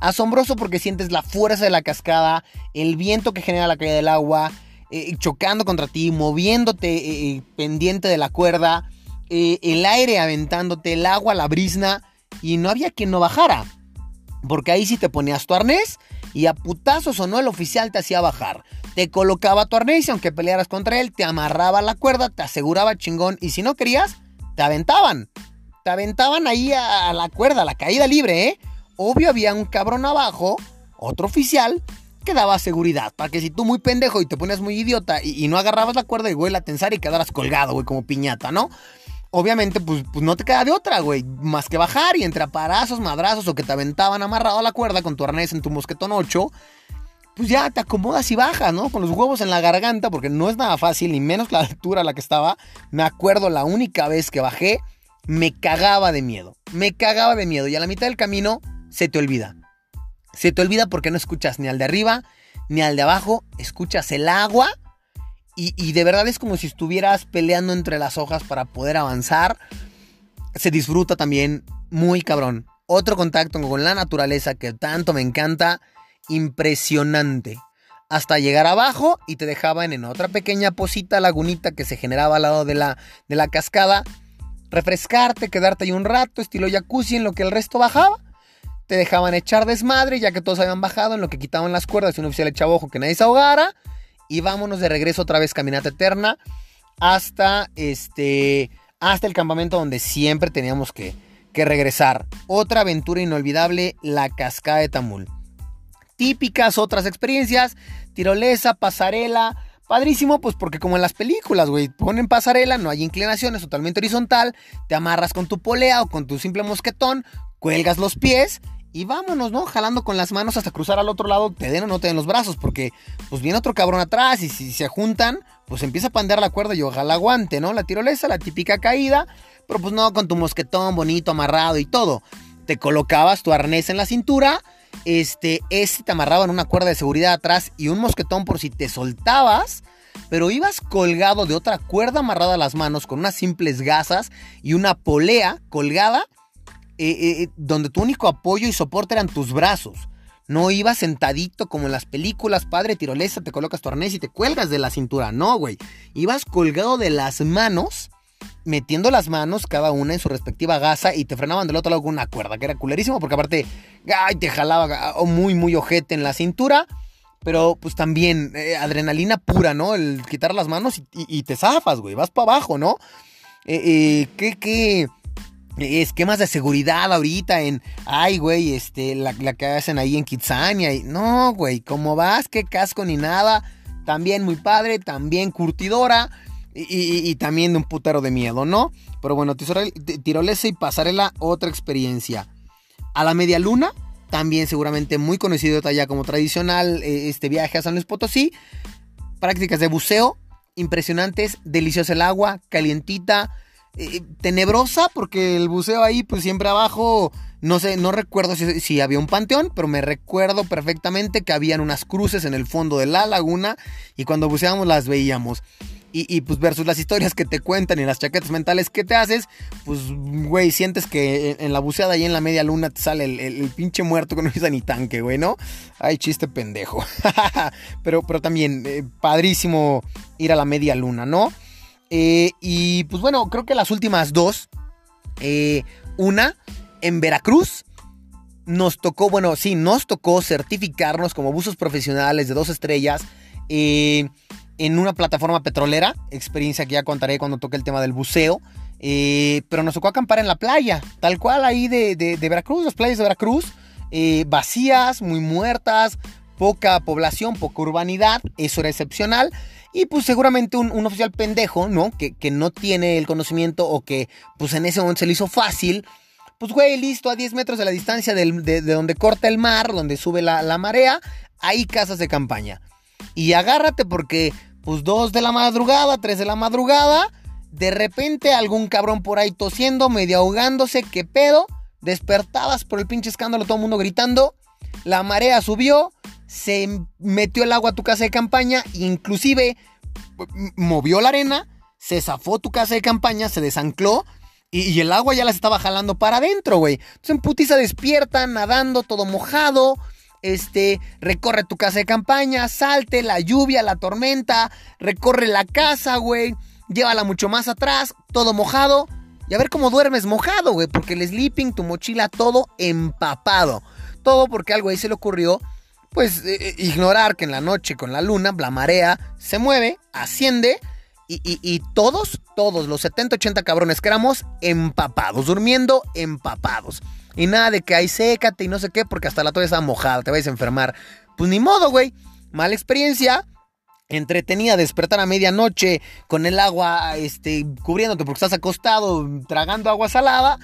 Asombroso porque sientes la fuerza de la cascada, el viento que genera la caída del agua, eh, chocando contra ti, moviéndote eh, eh, pendiente de la cuerda eh, el aire aventándote, el agua, la brisna, y no había quien no bajara. Porque ahí sí te ponías tu arnés y a putazos o no el oficial te hacía bajar. Te colocaba tu arnés y aunque pelearas contra él, te amarraba la cuerda, te aseguraba chingón y si no querías, te aventaban. Te aventaban ahí a, la cuerda, a la caída libre, ¿eh? Obvio había un cabrón abajo, otro oficial, que daba seguridad. Para que si tú muy pendejo y te ponías muy idiota y, no agarrabas la cuerda y güey la tensar y quedaras colgado, güey, como piñata, ¿no? Obviamente, pues, pues, no te queda de otra, güey. Más que bajar y entre aparazos, madrazos o que te aventaban amarrado a la cuerda con tu arnés en tu mosquetón 8, pues ya te acomodas y bajas, ¿no? Con los huevos en la garganta, porque no es nada fácil, ni menos la altura a la que estaba. Me acuerdo la única vez que bajé, me cagaba de miedo. Me cagaba de miedo. Y a la mitad del camino se te olvida. Se te olvida porque no escuchas ni al de arriba, ni al de abajo. Escuchas el agua y, de verdad es como si estuvieras peleando entre las hojas para poder avanzar. Se disfruta también muy cabrón. Otro contacto con la naturaleza que tanto me encanta. Impresionante. Hasta llegar abajo y te dejaban en otra pequeña posita, lagunita que se generaba al lado de la, de la cascada. Refrescarte, quedarte ahí un rato, estilo jacuzzi, en lo que el resto bajaba. Te dejaban echar desmadre, ya que todos habían bajado, en lo que quitaban las cuerdas y un oficial echaba ojo que nadie se ahogara y vámonos de regreso otra vez caminata eterna hasta este hasta el campamento donde siempre teníamos que, que regresar. Otra aventura inolvidable, la cascada de Tamul. Típicas otras experiencias, tirolesa, pasarela, Padrísimo, pues porque como en las películas, güey, ponen pasarela, no hay inclinación, es totalmente horizontal, te amarras con tu polea o con tu simple mosquetón, cuelgas los pies y vámonos, ¿no? Jalando con las manos hasta cruzar al otro lado, te den o no te den los brazos, porque pues viene otro cabrón atrás y si se juntan, pues empieza a pandear la cuerda y ojalá aguante, ¿no? La tirolesa, la típica caída, pero pues no con tu mosquetón bonito, amarrado y todo. Te colocabas tu arnés en la cintura este, este te amarraba en una cuerda de seguridad atrás y un mosquetón por si te soltabas, pero ibas colgado de otra cuerda amarrada a las manos con unas simples gasas y una polea colgada eh, eh, eh, donde tu único apoyo y soporte eran tus brazos. No ibas sentadito como en las películas, padre tirolesa, te colocas tu arnés y te cuelgas de la cintura. No, güey. Ibas colgado de las manos metiendo las manos cada una en su respectiva gasa y te frenaban del otro lado con una cuerda, que era culerísimo porque aparte, ay, te jalaba muy, muy ojete en la cintura. Pero pues también adrenalina pura, ¿no? El quitar las manos y, te zafas, güey. Vas para abajo, ¿no? ¿Qué, qué esquemas de seguridad ahorita en, ay, güey, este, la, la, que hacen ahí en Kitsania. No, güey, ¿cómo vas? ¿Qué casco ni nada? También muy padre, también curtidora. Y, también de un putero de miedo, ¿no? Pero bueno, tirolesa y pasarela, otra experiencia. A la media luna, también seguramente muy conocido ya como tradicional eh, este viaje a San Luis Potosí. Prácticas de buceo, impresionantes, deliciosa el agua, calientita, eh, tenebrosa, porque el buceo ahí, pues siempre abajo, no sé, no recuerdo si, había un panteón, pero me recuerdo perfectamente que habían unas cruces en el fondo de la laguna y cuando buceábamos las veíamos. Y, pues versus las historias que te cuentan y las chaquetas mentales que te haces, pues, güey, sientes que en, la buceada y en la media luna te sale el, pinche muerto que no usa ni tanque, güey, ¿no? Ay, chiste pendejo. pero, pero también, eh, padrísimo ir a la media luna, ¿no? Eh, y pues bueno, creo que las últimas dos, eh, una en Veracruz, nos tocó, bueno, sí, nos tocó certificarnos como buzos profesionales de dos estrellas. Eh, en una plataforma petrolera, experiencia que ya contaré cuando toque el tema del buceo. Pero nos tocó acampar en la playa, tal cual ahí de, Veracruz, las playas de Veracruz, vacías, muy muertas, poca población, poca urbanidad, eso era excepcional. Y pues seguramente un, oficial pendejo, ¿no? Que, que, no tiene el conocimiento o que pues en ese momento se le hizo fácil. Pues güey, listo, a 10 metros de la distancia de, donde corta el mar, donde sube la, la marea, hay casas de campaña. Y agárrate porque pues dos de la madrugada, tres de la madrugada, de repente algún cabrón por ahí tosiendo, medio ahogándose, ¿qué pedo? Despertabas por el pinche escándalo, todo el mundo gritando, la marea subió, se metió el agua a tu casa de campaña, inclusive movió la arena, se zafó tu casa de campaña, se desancló y, el agua ya las estaba jalando para adentro, güey. Entonces en putiza despierta, nadando, todo mojado este, recorre tu casa de campaña, salte, la lluvia, la tormenta, recorre la casa, güey, llévala mucho más atrás, todo mojado, y a ver cómo duermes mojado, güey, porque el sleeping, tu mochila, todo empapado. Todo porque algo ahí se le ocurrió, pues, eh, eh, ignorar que en la noche con la luna, la marea se mueve, asciende, y, y todos, todos, los 70, 80 cabrones que éramos, empapados, durmiendo empapados. Y nada de que ahí sécate y no sé qué, porque hasta la toalla está mojada, te vais a enfermar. Pues ni modo, güey. Mala experiencia. Entretenida despertar a medianoche con el agua este, cubriéndote porque estás acostado, tragando agua salada.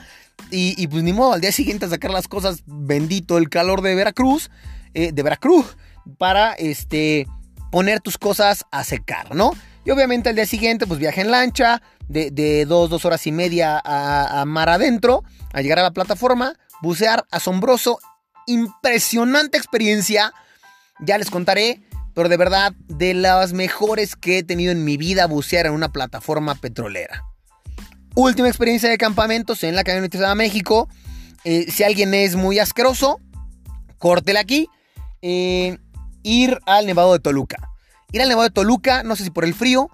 Y, pues ni modo, al día siguiente sacar las cosas, bendito el calor de Veracruz, eh, de Veracruz, para este, poner tus cosas a secar, ¿no? Y obviamente al día siguiente, pues viaje en lancha, de, dos, dos horas y media a, mar adentro, a llegar a la plataforma, bucear, asombroso, impresionante experiencia. Ya les contaré, pero de verdad, de las mejores que he tenido en mi vida bucear en una plataforma petrolera. Última experiencia de campamentos en la camioneta de México. Eh, si alguien es muy asqueroso, córtela aquí. Eh, ir al Nevado de Toluca. Ir al Nevado de Toluca, no sé si por el frío,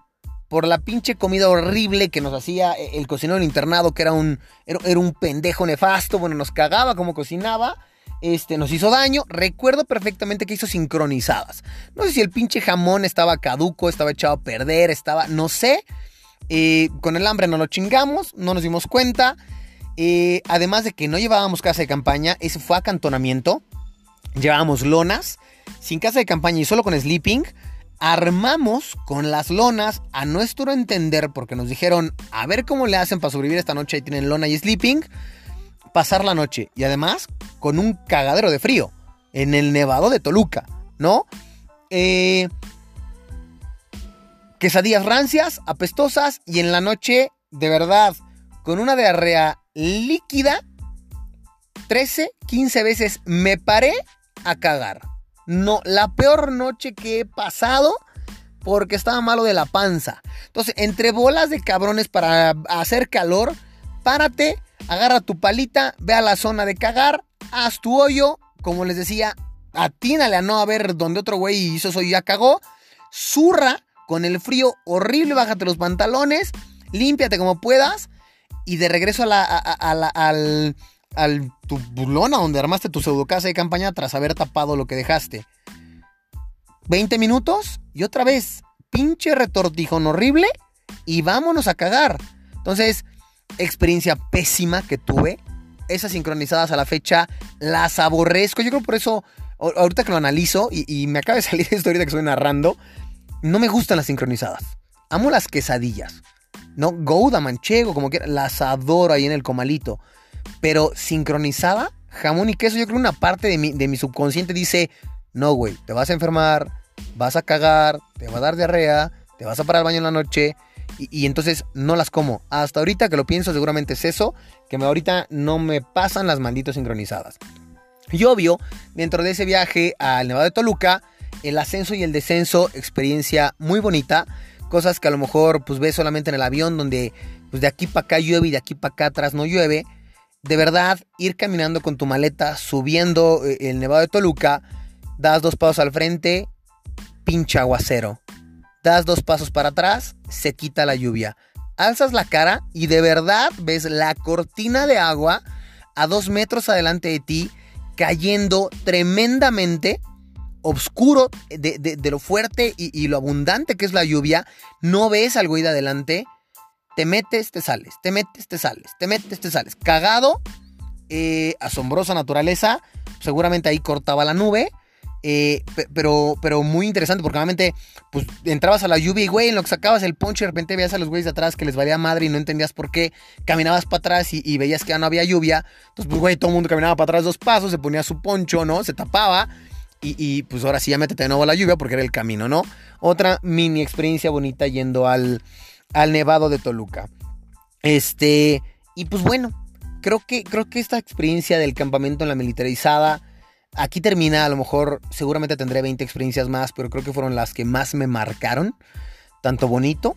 por la pinche comida horrible que nos hacía e-, el cocinero del internado, que era un, era, un pendejo nefasto, bueno, nos cagaba como cocinaba. Este, nos hizo daño. Recuerdo perfectamente que hizo sincronizadas. No sé si el pinche jamón estaba caduco, estaba echado a perder, estaba, no sé. Eh, con el hambre no lo chingamos, no nos dimos cuenta. Eh, además de que no llevábamos casa de campaña, ese fue acantonamiento. Llevábamos lonas, sin casa de campaña y solo con sleeping armamos con las lonas a nuestro entender, porque nos dijeron, a ver cómo le hacen para sobrevivir esta noche, ahí tienen lona y sleeping, pasar la noche. Y además, con un cagadero de frío, en el nevado de Toluca, ¿no? Eh, quesadillas rancias, apestosas, y en la noche, de verdad, con una diarrea líquida, 13, 15 veces me paré a cagar. No, la peor noche que he pasado porque estaba malo de la panza. Entonces, entre bolas de cabrones para hacer calor, párate, agarra tu palita, ve a la zona de cagar, haz tu hoyo, como les decía, atínale a no a ver donde otro güey hizo eso y ya cagó, zurra con el frío horrible, bájate los pantalones, límpiate como puedas y de regreso a la, al, al tu bulona donde armaste tu pseudo casa de campaña tras haber tapado lo que dejaste. 20 minutos y otra vez, pinche retortijón horrible y vámonos a cagar. Entonces, experiencia pésima que tuve. Esas sincronizadas a la fecha las aborrezco. Yo creo por eso, ahorita que lo analizo y, me acaba de salir esto ahorita que estoy narrando, no me gustan las sincronizadas. Amo las quesadillas. ¿No? Gouda, manchego, como quiera. Las adoro ahí en el comalito. Pero sincronizada, jamón y queso, yo creo una parte de mi, de mi subconsciente dice, no, güey, te vas a enfermar, vas a cagar, te va a dar diarrea, te vas a parar al baño en la noche. Y, entonces no las como. Hasta ahorita que lo pienso, seguramente es eso, que ahorita no me pasan las malditas sincronizadas. Y obvio, dentro de ese viaje al Nevado de Toluca, el ascenso y el descenso, experiencia muy bonita. Cosas que a lo mejor pues ves solamente en el avión, donde pues de aquí para acá llueve y de aquí para acá atrás no llueve de verdad, ir caminando con tu maleta, subiendo eh, el Nevado de Toluca, das dos pasos al frente, pinche aguacero. Das dos pasos para atrás, se quita la lluvia. Alzas la cara y de verdad ves la cortina de agua a dos metros adelante de ti, cayendo tremendamente, oscuro de, lo fuerte y, y, lo abundante que es la lluvia. No ves algo de adelante te metes, te sales, te metes, te sales, te metes, te sales. Cagado, eh, asombrosa naturaleza, seguramente ahí cortaba la nube. Eh, pero, pero muy interesante porque normalmente pues entrabas a la lluvia y güey, en lo que sacabas el ponche de repente veías a los güeyes de atrás que les valía madre y no entendías por qué. Caminabas para atrás y, veías que ya no había lluvia. Entonces pues güey, todo el mundo caminaba para atrás dos pasos, se ponía su poncho, ¿no? Se tapaba y, y pues ahora sí ya métete de nuevo a la lluvia porque era el camino, ¿no? Otra mini experiencia bonita yendo al, al Nevado de Toluca. Este, y pues bueno, creo que, creo que esta experiencia del campamento en la militarizada, aquí termina, a lo mejor seguramente tendré 20 experiencias más, pero creo que fueron las que más me marcaron, tanto bonito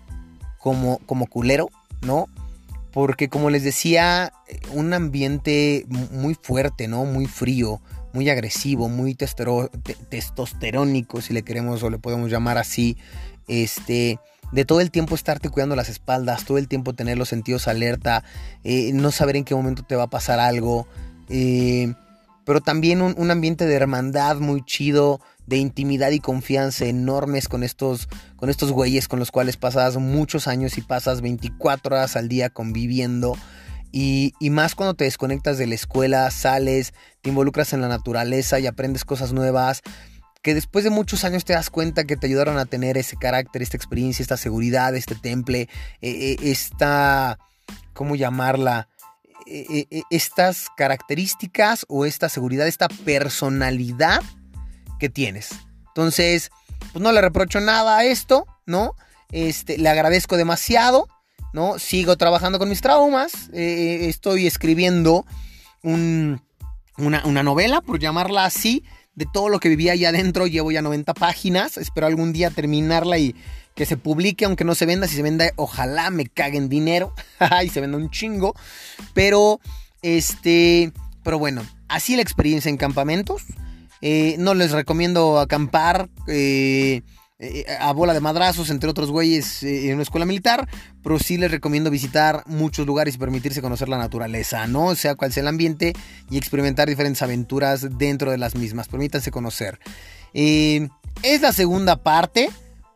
como, como culero, ¿no? Porque como les decía, un ambiente muy fuerte, ¿no? Muy frío, muy agresivo, muy testosterónico, si le queremos o le podemos llamar así. Este, de todo el tiempo estarte cuidando las espaldas, todo el tiempo tener los sentidos alerta, eh, no saber en qué momento te va a pasar algo, eh, pero también un, ambiente de hermandad muy chido, de intimidad y confianza enormes con estos, con estos güeyes con los cuales pasas muchos años y pasas 24 horas al día conviviendo. Y, y, más cuando te desconectas de la escuela, sales, te involucras en la naturaleza y aprendes cosas nuevas que después de muchos años te das cuenta que te ayudaron a tener ese carácter, esta experiencia, esta seguridad, este temple, eh, eh, esta, ¿cómo llamarla? Eh, estas características o esta seguridad, esta personalidad que tienes. Entonces, pues no le reprocho nada a esto, ¿no? Este, le agradezco demasiado, ¿no? Sigo trabajando con mis traumas, estoy escribiendo una, una novela, por llamarla así, de todo lo que vivía allá adentro. Llevo ya 90 páginas. Espero algún día terminarla y que se publique, aunque no se venda. Si se venda, ojalá me caguen dinero. y se venda un chingo. Pero, este. Pero bueno, así la experiencia en campamentos. Eh, no les recomiendo acampar. Eh, eh, a bola de madrazos, entre otros güeyes, eh, en una escuela militar, pero sí les recomiendo visitar muchos lugares y permitirse conocer la naturaleza, ¿no? Sea cual sea el ambiente y experimentar diferentes aventuras dentro de las mismas. Permítanse conocer. Eh, es la segunda parte,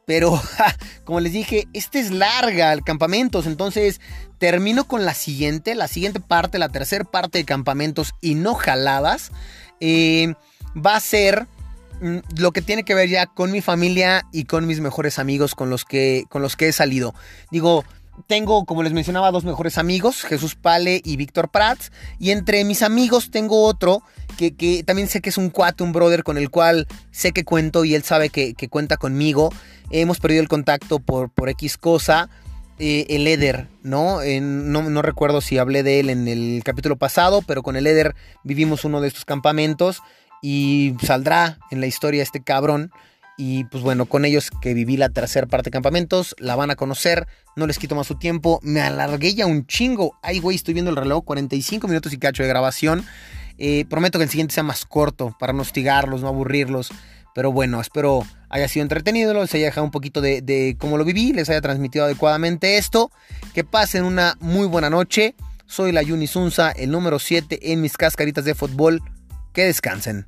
pero como les dije, esta es larga, el campamentos, entonces termino con la siguiente, la siguiente parte, la tercera parte de campamentos y no jaladas, va a ser lo que tiene que ver ya con mi familia y con mis mejores amigos con los que, con los que he salido. Digo, tengo, como les mencionaba, dos mejores amigos, Jesús Pale y Víctor Prats. Y entre mis amigos tengo otro que, también sé que es un cuate, un brother con el cual sé que cuento y él sabe que, cuenta conmigo. Hemos perdido el contacto por, por X cosa. Eh, el Eder, ¿no? ¿no? ¿no? recuerdo si hablé de él en el capítulo pasado, pero con el Eder vivimos uno de estos campamentos y saldrá en la historia este cabrón. Y pues bueno, con ellos que viví la tercera parte de campamentos, la van a conocer, no les quito más su tiempo, me alargué ya un chingo. Ay, güey, estoy viendo el reloj, 45 minutos y cacho de grabación. Eh, prometo que el siguiente sea más corto para no hostigarlos, no aburrirlos. Pero bueno, espero haya sido entretenido, les haya dejado un poquito de, de cómo lo viví, les haya transmitido adecuadamente esto. Que pasen una muy buena noche. Soy la Yunisunza, el número 7 en mis cascaritas de fútbol. Que descansen.